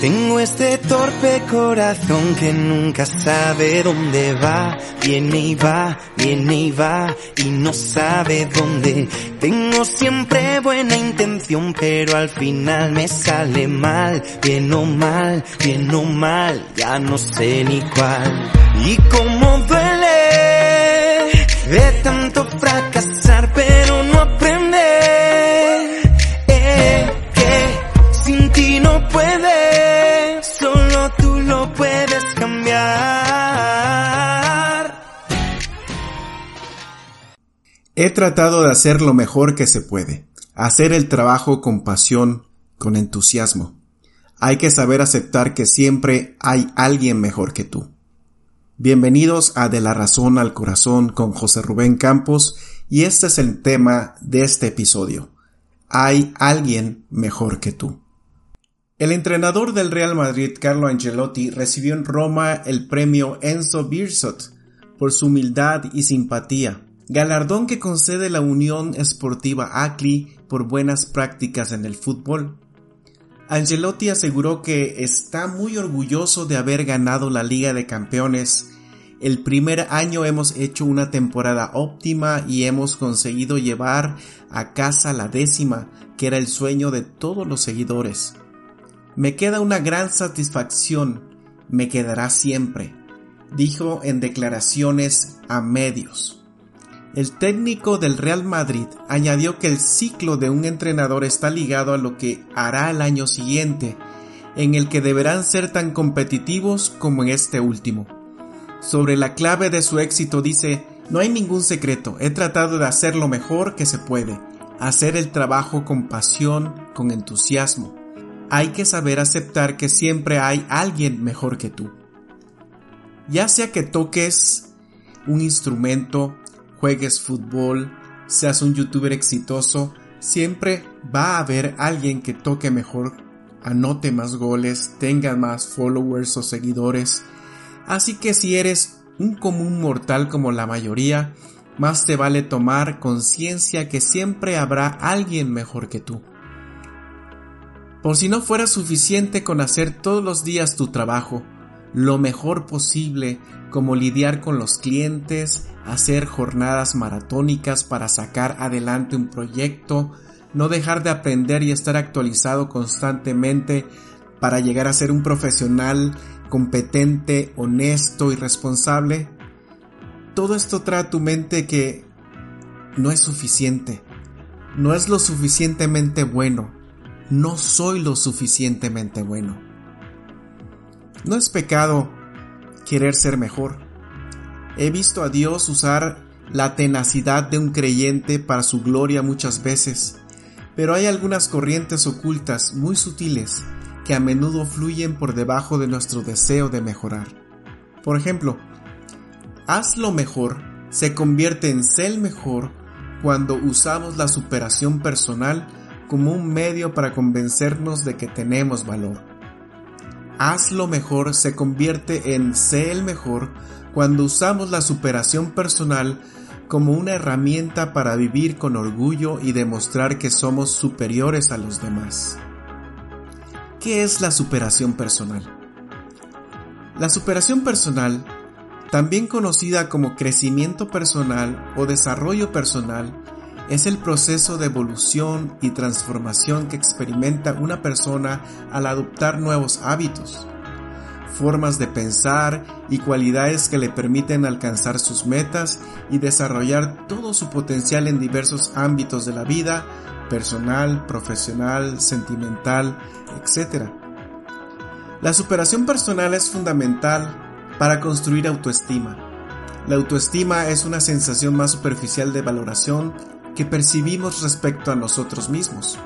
Tengo este torpe corazón que nunca sabe dónde va, viene y va, viene y va y no sabe dónde. Tengo siempre buena intención, pero al final me sale mal, bien o mal, bien o mal, ya no sé ni cuál. Y cómo duele de tanto fracasar, pero no aprender. Eh, que sin ti no puedes, He tratado de hacer lo mejor que se puede, hacer el trabajo con pasión, con entusiasmo. Hay que saber aceptar que siempre hay alguien mejor que tú. Bienvenidos a De la Razón al Corazón con José Rubén Campos y este es el tema de este episodio. Hay alguien mejor que tú. El entrenador del Real Madrid, Carlo Ancelotti, recibió en Roma el premio Enzo Birsot por su humildad y simpatía, galardón que concede la Unión Esportiva ACLI por buenas prácticas en el fútbol. Angelotti aseguró que está muy orgulloso de haber ganado la Liga de Campeones. El primer año hemos hecho una temporada óptima y hemos conseguido llevar a casa la décima, que era el sueño de todos los seguidores. Me queda una gran satisfacción, me quedará siempre, dijo en declaraciones a medios. El técnico del Real Madrid añadió que el ciclo de un entrenador está ligado a lo que hará el año siguiente, en el que deberán ser tan competitivos como en este último. Sobre la clave de su éxito dice, no hay ningún secreto, he tratado de hacer lo mejor que se puede, hacer el trabajo con pasión, con entusiasmo. Hay que saber aceptar que siempre hay alguien mejor que tú. Ya sea que toques un instrumento, juegues fútbol, seas un youtuber exitoso, siempre va a haber alguien que toque mejor, anote más goles, tenga más followers o seguidores. Así que si eres un común mortal como la mayoría, más te vale tomar conciencia que siempre habrá alguien mejor que tú. Por si no fuera suficiente con hacer todos los días tu trabajo, lo mejor posible, como lidiar con los clientes, hacer jornadas maratónicas para sacar adelante un proyecto, no dejar de aprender y estar actualizado constantemente para llegar a ser un profesional competente, honesto y responsable. Todo esto trae a tu mente que no es suficiente, no es lo suficientemente bueno, no soy lo suficientemente bueno. No es pecado querer ser mejor. He visto a Dios usar la tenacidad de un creyente para su gloria muchas veces, pero hay algunas corrientes ocultas muy sutiles que a menudo fluyen por debajo de nuestro deseo de mejorar. Por ejemplo, haz lo mejor se convierte en ser mejor cuando usamos la superación personal como un medio para convencernos de que tenemos valor. Haz lo mejor se convierte en sé el mejor cuando usamos la superación personal como una herramienta para vivir con orgullo y demostrar que somos superiores a los demás. ¿Qué es la superación personal? La superación personal, también conocida como crecimiento personal o desarrollo personal, es el proceso de evolución y transformación que experimenta una persona al adoptar nuevos hábitos, formas de pensar y cualidades que le permiten alcanzar sus metas y desarrollar todo su potencial en diversos ámbitos de la vida, personal, profesional, sentimental, etc. La superación personal es fundamental para construir autoestima. La autoestima es una sensación más superficial de valoración que percibimos respecto a nosotros mismos.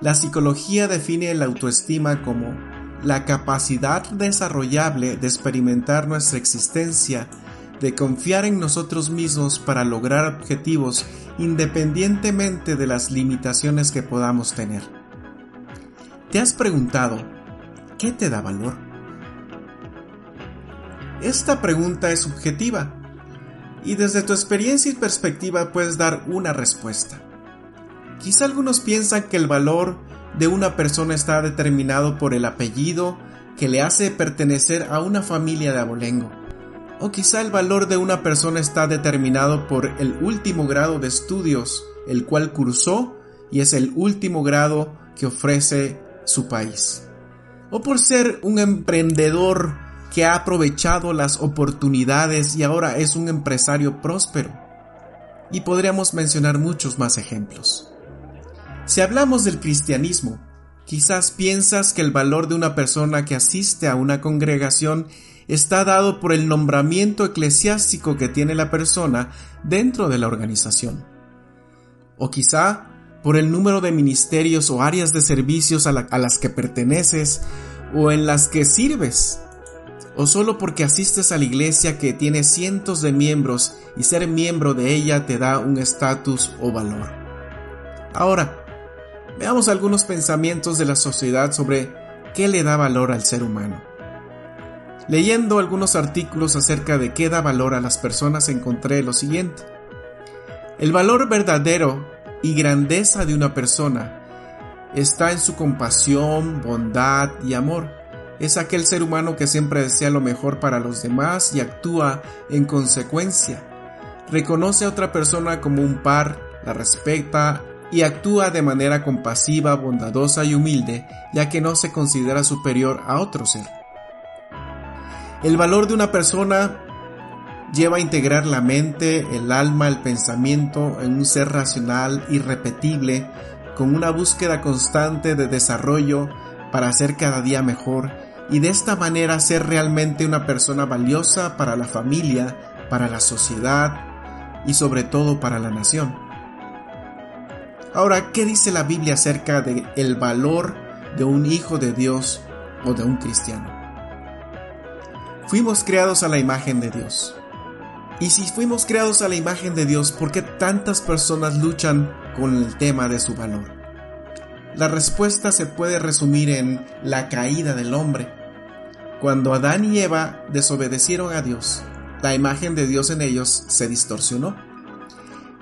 La psicología define la autoestima como la capacidad desarrollable de experimentar nuestra existencia, de confiar en nosotros mismos para lograr objetivos independientemente de las limitaciones que podamos tener. ¿Te has preguntado qué te da valor? Esta pregunta es subjetiva y desde tu experiencia y perspectiva puedes dar una respuesta. Quizá algunos piensan que el valor de una persona está determinado por el apellido que le hace pertenecer a una familia de abolengo. O quizá el valor de una persona está determinado por el último grado de estudios el cual cursó y es el último grado que ofrece su país. O por ser un emprendedor que ha aprovechado las oportunidades y ahora es un empresario próspero. Y podríamos mencionar muchos más ejemplos. Si hablamos del cristianismo, quizás piensas que el valor de una persona que asiste a una congregación está dado por el nombramiento eclesiástico que tiene la persona dentro de la organización. O quizá por el número de ministerios o áreas de servicios a, las que perteneces o en las que sirves. O solo porque asistes a la iglesia que tiene cientos de miembros y ser miembro de ella te da un estatus o valor. Ahora, veamos algunos pensamientos de la sociedad sobre qué le da valor al ser humano. Leyendo algunos artículos acerca de qué da valor a las personas encontré lo siguiente. El valor verdadero y grandeza de una persona está en su compasión, bondad y amor. Es aquel ser humano que siempre desea lo mejor para los demás y actúa en consecuencia. Reconoce a otra persona como un par, la respeta y actúa de manera compasiva, bondadosa y humilde, ya que no se considera superior a otro ser. El valor de una persona lleva a integrar la mente, el alma, el pensamiento en un ser racional, irrepetible, con una búsqueda constante de desarrollo para ser cada día mejor y de esta manera ser realmente una persona valiosa para la familia, para la sociedad y sobre todo para la nación. Ahora, ¿qué dice la Biblia acerca de el valor de un hijo de Dios o de un cristiano? Fuimos creados a la imagen de Dios. Y si fuimos creados a la imagen de Dios, ¿por qué tantas personas luchan con el tema de su valor? La respuesta se puede resumir en la caída del hombre. Cuando Adán y Eva desobedecieron a Dios, la imagen de Dios en ellos se distorsionó.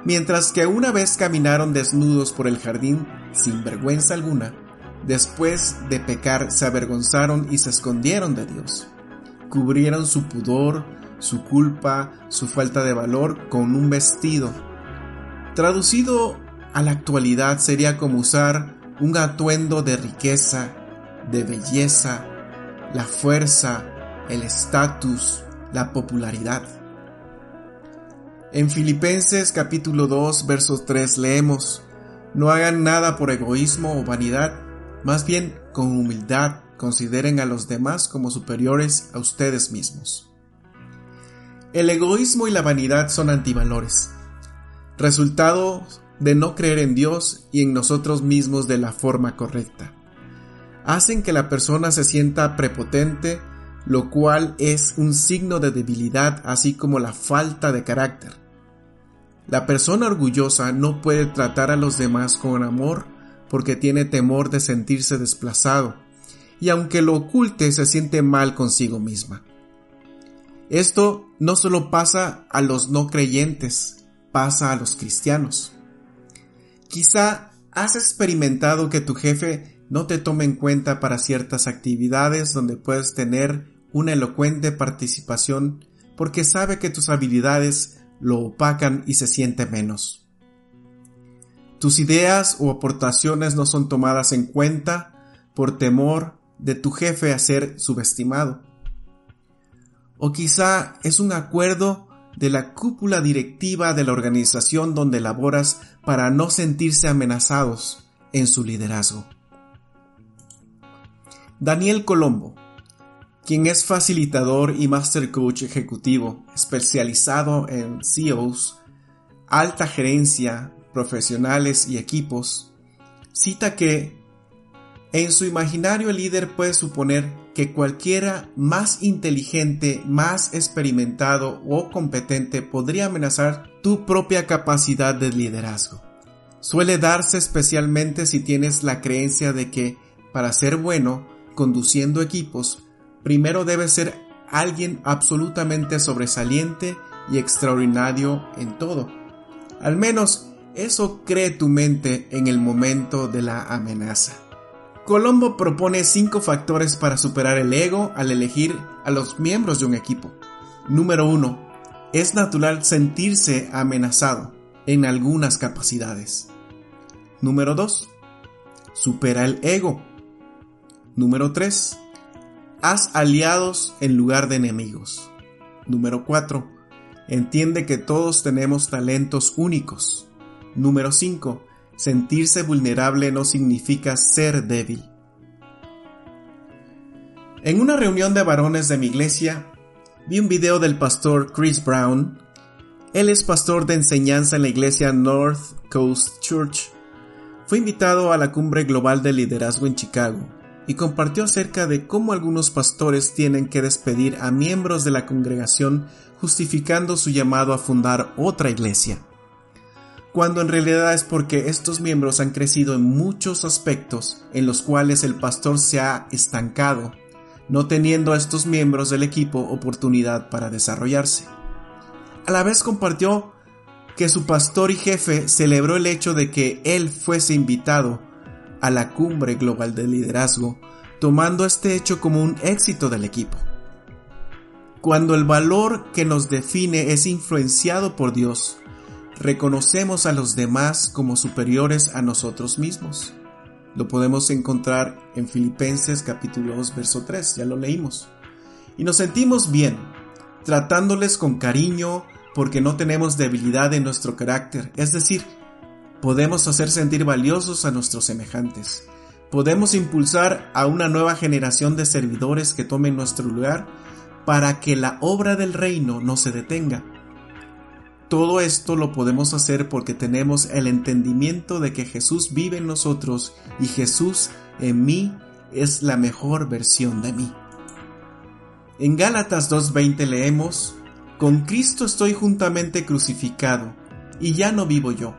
Mientras que una vez caminaron desnudos por el jardín sin vergüenza alguna, después de pecar se avergonzaron y se escondieron de Dios. Cubrieron su pudor su culpa, su falta de valor con un vestido. Traducido a la actualidad sería como usar un atuendo de riqueza, de belleza, la fuerza, el estatus, la popularidad. En Filipenses capítulo 2 verso 3 leemos, no hagan nada por egoísmo o vanidad, más bien con humildad consideren a los demás como superiores a ustedes mismos. El egoísmo y la vanidad son antivalores, resultado de no creer en Dios y en nosotros mismos de la forma correcta. Hacen que la persona se sienta prepotente, lo cual es un signo de debilidad así como la falta de carácter. La persona orgullosa no puede tratar a los demás con amor porque tiene temor de sentirse desplazado, y aunque lo oculte se siente mal consigo misma. Esto no solo pasa a los no creyentes, pasa a los cristianos. Quizá has experimentado que tu jefe no te tome en cuenta para ciertas actividades donde puedes tener una elocuente participación porque sabe que tus habilidades lo opacan y se siente menos. Tus ideas o aportaciones no son tomadas en cuenta por temor de tu jefe a ser subestimado. O quizá es un acuerdo de la cúpula directiva de la organización donde laboras para no sentirse amenazados en su liderazgo. Daniel Colombo, quien es facilitador y master coach ejecutivo especializado en CEOs, alta gerencia, profesionales y equipos, cita que en su imaginario el líder puede suponer que cualquiera más inteligente, más experimentado o competente podría amenazar tu propia capacidad de liderazgo. Suele darse especialmente si tienes la creencia de que, para ser bueno conduciendo equipos, primero debes ser alguien absolutamente sobresaliente y extraordinario en todo. Al menos eso cree tu mente en el momento de la amenaza. Colombo propone cinco factores para superar el ego al elegir a los miembros de un equipo. Número 1. Es natural sentirse amenazado en algunas capacidades. Número 2. Supera el ego. Número 3. Haz aliados en lugar de enemigos. Número 4. Entiende que todos tenemos talentos únicos. Número 5. Sentirse vulnerable no significa ser débil. En una reunión de varones de mi iglesia, vi un video del pastor Chris Brown. Él es pastor de enseñanza en la iglesia North Coast Church. Fue invitado a la cumbre global de liderazgo en Chicago y compartió acerca de cómo algunos pastores tienen que despedir a miembros de la congregación justificando su llamado a fundar otra iglesia cuando en realidad es porque estos miembros han crecido en muchos aspectos en los cuales el pastor se ha estancado, no teniendo a estos miembros del equipo oportunidad para desarrollarse. A la vez compartió que su pastor y jefe celebró el hecho de que él fuese invitado a la cumbre global de liderazgo, tomando este hecho como un éxito del equipo. Cuando el valor que nos define es influenciado por Dios, reconocemos a los demás como superiores a nosotros mismos. Lo podemos encontrar en Filipenses capítulo 2 verso 3, ya lo leímos. Y nos sentimos bien, tratándoles con cariño porque no tenemos debilidad en nuestro carácter, es decir, podemos hacer sentir valiosos a nuestros semejantes. Podemos impulsar a una nueva generación de servidores que tomen nuestro lugar para que la obra del reino no se detenga todo esto lo podemos hacer porque tenemos el entendimiento de que Jesús vive en nosotros y Jesús en mí es la mejor versión de mí. En Gálatas 2.20 leemos, Con Cristo estoy juntamente crucificado, y ya no vivo yo,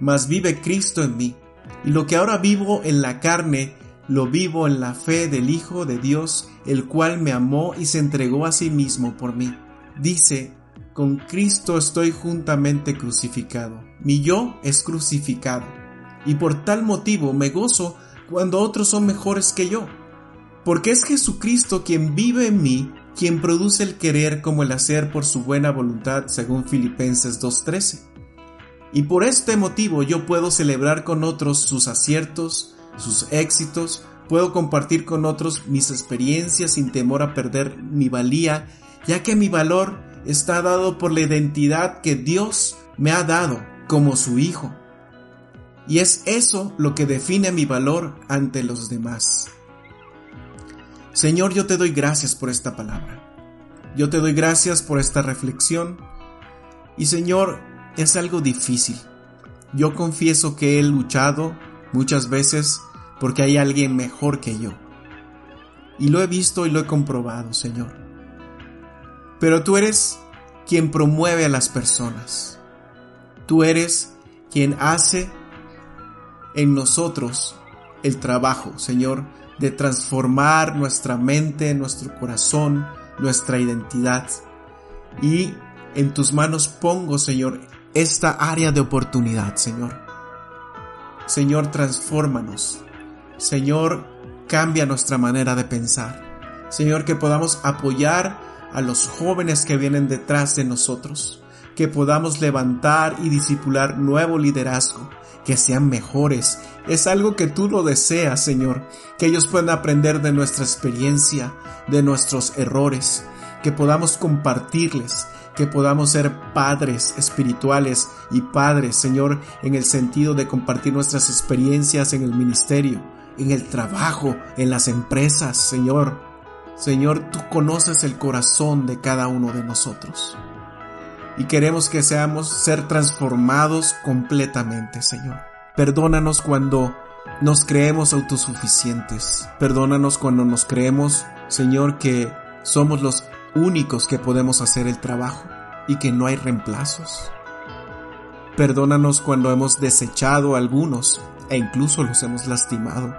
mas vive Cristo en mí, y lo que ahora vivo en la carne, lo vivo en la fe del Hijo de Dios, el cual me amó y se entregó a sí mismo por mí. Dice con Cristo estoy juntamente crucificado. Mi yo es crucificado. Y por tal motivo me gozo cuando otros son mejores que yo. Porque es Jesucristo quien vive en mí, quien produce el querer como el hacer por su buena voluntad, según Filipenses 2.13. Y por este motivo yo puedo celebrar con otros sus aciertos, sus éxitos, puedo compartir con otros mis experiencias sin temor a perder mi valía, ya que mi valor está dado por la identidad que Dios me ha dado como su hijo. Y es eso lo que define mi valor ante los demás. Señor, yo te doy gracias por esta palabra. Yo te doy gracias por esta reflexión. Y Señor, es algo difícil. Yo confieso que he luchado muchas veces porque hay alguien mejor que yo. Y lo he visto y lo he comprobado, Señor. Pero tú eres quien promueve a las personas. Tú eres quien hace en nosotros el trabajo, Señor, de transformar nuestra mente, nuestro corazón, nuestra identidad. Y en tus manos pongo, Señor, esta área de oportunidad, Señor. Señor, transfórmanos. Señor, cambia nuestra manera de pensar. Señor, que podamos apoyar a los jóvenes que vienen detrás de nosotros, que podamos levantar y disipular nuevo liderazgo, que sean mejores. Es algo que tú lo deseas, Señor, que ellos puedan aprender de nuestra experiencia, de nuestros errores, que podamos compartirles, que podamos ser padres espirituales y padres, Señor, en el sentido de compartir nuestras experiencias en el ministerio, en el trabajo, en las empresas, Señor. Señor, tú conoces el corazón de cada uno de nosotros. Y queremos que seamos ser transformados completamente, Señor. Perdónanos cuando nos creemos autosuficientes. Perdónanos cuando nos creemos, Señor, que somos los únicos que podemos hacer el trabajo y que no hay reemplazos. Perdónanos cuando hemos desechado a algunos e incluso los hemos lastimado.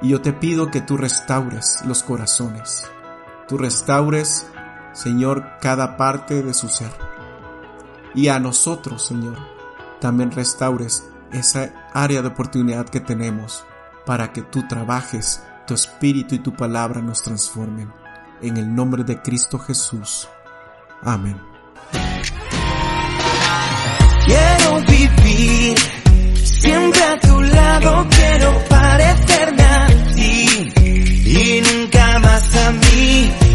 Y yo te pido que tú restaures los corazones. Tú restaures, Señor, cada parte de su ser. Y a nosotros, Señor, también restaures esa área de oportunidad que tenemos para que tú trabajes, tu espíritu y tu palabra nos transformen. En el nombre de Cristo Jesús. Amén. Quiero vivir siempre a tu lado, quiero parecerme a ti y nunca más a mí.